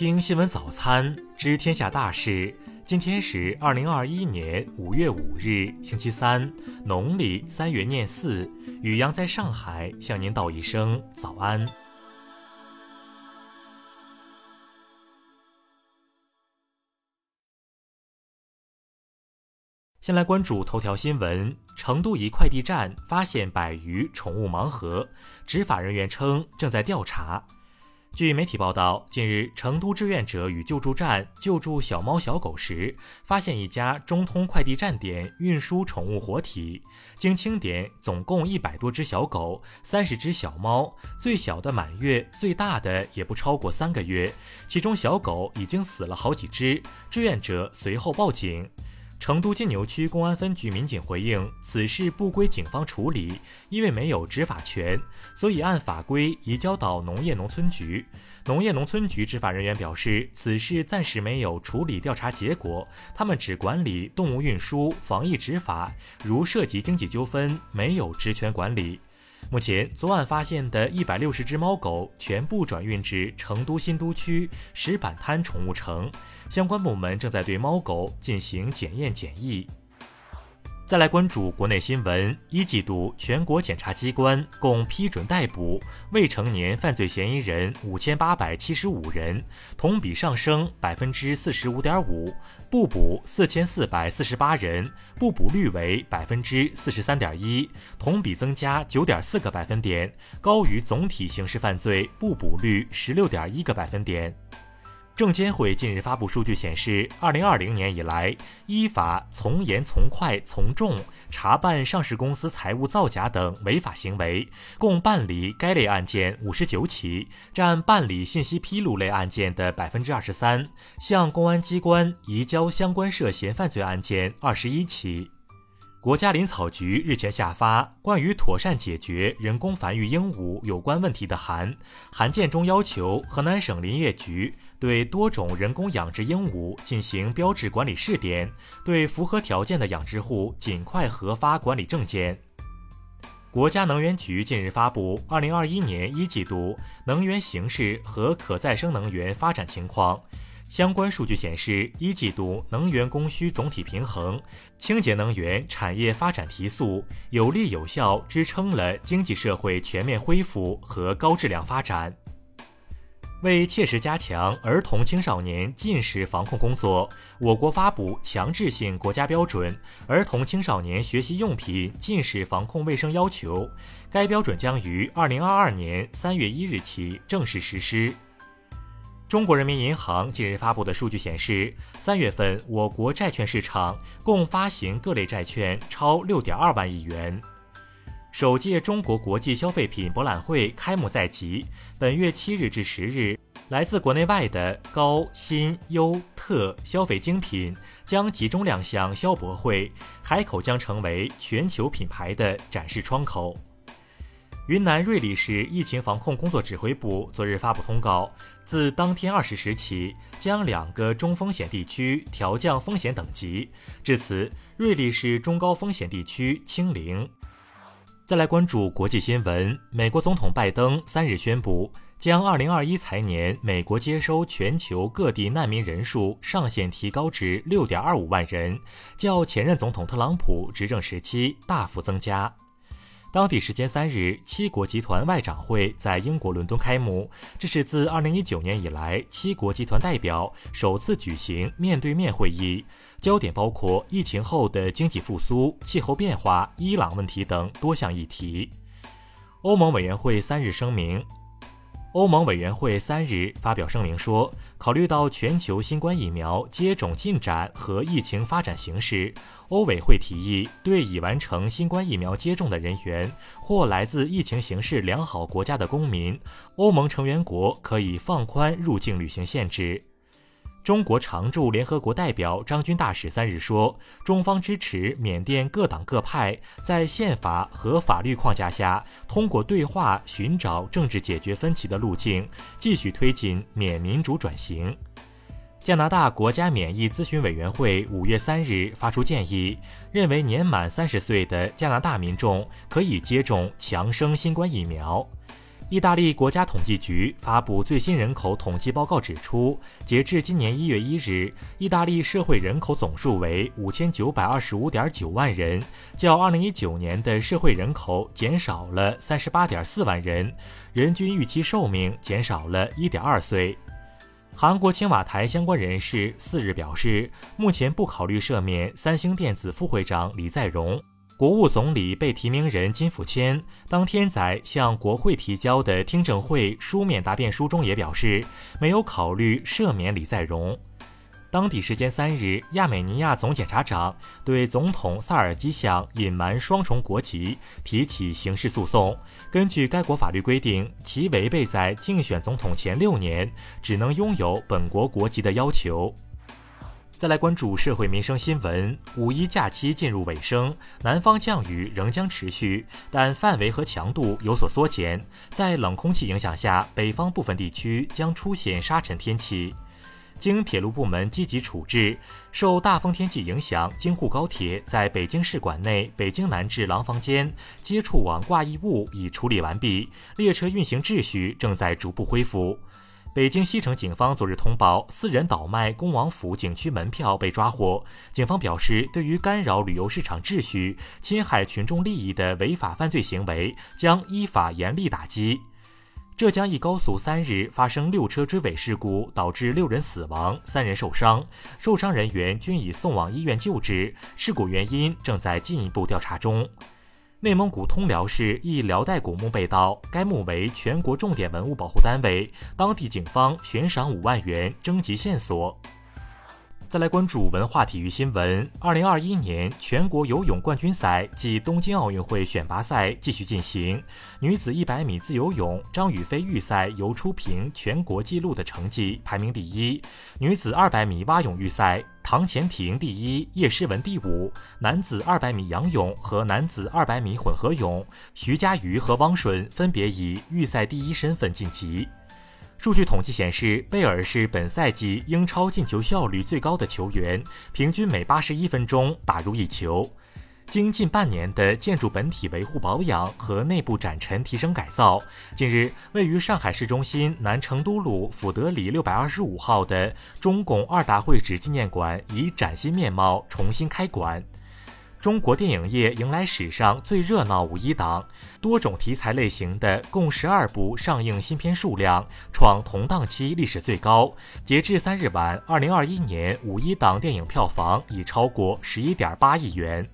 听新闻早餐，知天下大事。今天是二零二一年五月五日，星期三，农历三月廿四。雨阳在上海向您道一声早安。先来关注头条新闻：成都一快递站发现百余宠物盲盒，执法人员称正在调查。据媒体报道，近日，成都志愿者与救助站救助小猫小狗时，发现一家中通快递站点运输宠物活体。经清点，总共一百多只小狗，三十只小猫，最小的满月，最大的也不超过三个月。其中小狗已经死了好几只，志愿者随后报警。成都金牛区公安分局民警回应，此事不归警方处理，因为没有执法权，所以按法规移交到农业农村局。农业农村局执法人员表示，此事暂时没有处理调查结果，他们只管理动物运输、防疫执法，如涉及经济纠纷，没有职权管理。目前，昨晚发现的一百六十只猫狗全部转运至成都新都区石板滩宠物城，相关部门正在对猫狗进行检验检疫。再来关注国内新闻，一季度全国检察机关共批准逮捕未成年犯罪嫌疑人五千八百七十五人，同比上升百分之四十五点五，不捕四千四百四十八人，不捕率为百分之四十三点一，同比增加九点四个百分点，高于总体刑事犯罪不捕率十六点一个百分点。证监会近日发布数据显示，二零二零年以来，依法从严、从快、从重查办上市公司财务造假等违法行为，共办理该类案件五十九起，占办理信息披露类案件的百分之二十三；向公安机关移交相关涉嫌犯罪案件二十一起。国家林草局日前下发《关于妥善解决人工繁育鹦鹉有关问题的函》，函件中要求河南省林业局。对多种人工养殖鹦鹉进行标志管理试点，对符合条件的养殖户尽快核发管理证件。国家能源局近日发布二零二一年一季度能源形势和可再生能源发展情况。相关数据显示，一季度能源供需总体平衡，清洁能源产业发展提速，有力有效支撑了经济社会全面恢复和高质量发展。为切实加强儿童青少年近视防控工作，我国发布强制性国家标准《儿童青少年学习用品近视防控卫生要求》，该标准将于二零二二年三月一日起正式实施。中国人民银行近日发布的数据显示，三月份我国债券市场共发行各类债券超六点二万亿元。首届中国国际消费品博览会开幕在即，本月七日至十日，来自国内外的高新优特消费精品将集中亮相消博会，海口将成为全球品牌的展示窗口。云南瑞丽市疫情防控工作指挥部昨日发布通告，自当天二十时起，将两个中风险地区调降风险等级，至此，瑞丽市中高风险地区清零。再来关注国际新闻。美国总统拜登三日宣布，将二零二一财年美国接收全球各地难民人数上限提高至六点二五万人，较前任总统特朗普执政时期大幅增加。当地时间三日，七国集团外长会在英国伦敦开幕，这是自2019年以来七国集团代表首次举行面对面会议，焦点包括疫情后的经济复苏、气候变化、伊朗问题等多项议题。欧盟委员会三日声明。欧盟委员会三日发表声明说，考虑到全球新冠疫苗接种进展和疫情发展形势，欧委会提议对已完成新冠疫苗接种的人员或来自疫情形势良好国家的公民，欧盟成员国可以放宽入境旅行限制。中国常驻联合国代表张军大使三日说，中方支持缅甸各党各派在宪法和法律框架下，通过对话寻找政治解决分歧的路径，继续推进缅民主转型。加拿大国家免疫咨询委员会五月三日发出建议，认为年满三十岁的加拿大民众可以接种强生新冠疫苗。意大利国家统计局发布最新人口统计报告指出，截至今年一月一日，意大利社会人口总数为五千九百二十五点九万人，较二零一九年的社会人口减少了三十八点四万人，人均预期寿命减少了一点二岁。韩国青瓦台相关人士四日表示，目前不考虑赦免三星电子副会长李在镕。国务总理被提名人金福谦当天在向国会提交的听证会书面答辩书中也表示，没有考虑赦免李在镕。当地时间三日，亚美尼亚总检察长对总统萨尔基相隐瞒双重国籍提起刑事诉讼。根据该国法律规定，其违背在竞选总统前六年只能拥有本国国籍的要求。再来关注社会民生新闻。五一假期进入尾声，南方降雨仍将持续，但范围和强度有所缩减。在冷空气影响下，北方部分地区将出现沙尘天气。经铁路部门积极处置，受大风天气影响，京沪高铁在北京市管内北京南至廊坊间接触网挂异物已处理完毕，列车运行秩序正在逐步恢复。北京西城警方昨日通报，私人倒卖恭王府景区门票被抓获。警方表示，对于干扰旅游市场秩序、侵害群众利益的违法犯罪行为，将依法严厉打击。浙江一高速三日发生六车追尾事故，导致六人死亡、三人受伤，受伤人员均已送往医院救治，事故原因正在进一步调查中。内蒙古通辽市一辽代古墓被盗，该墓为全国重点文物保护单位，当地警方悬赏五万元征集线索。再来关注文化体育新闻。二零二一年全国游泳冠军赛暨东京奥运会选拔赛继续进行。女子一百米自由泳，张雨霏预赛游出平全国纪录的成绩，排名第一。女子二百米蛙泳预赛，唐钱婷第一，叶诗文第五。男子二百米仰泳和男子二百米混合泳，徐嘉余和汪顺分别以预赛第一身份晋级。数据统计显示，贝尔是本赛季英超进球效率最高的球员，平均每八十一分钟打入一球。经近半年的建筑本体维护保养和内部展陈提升改造，近日，位于上海市中心南成都路福德里六百二十五号的中共二大会址纪念馆以崭新面貌重新开馆。中国电影业迎来史上最热闹五一档，多种题材类型的共十二部上映新片数量创同档期历史最高。截至三日晚，二零二一年五一档电影票房已超过十一点八亿元。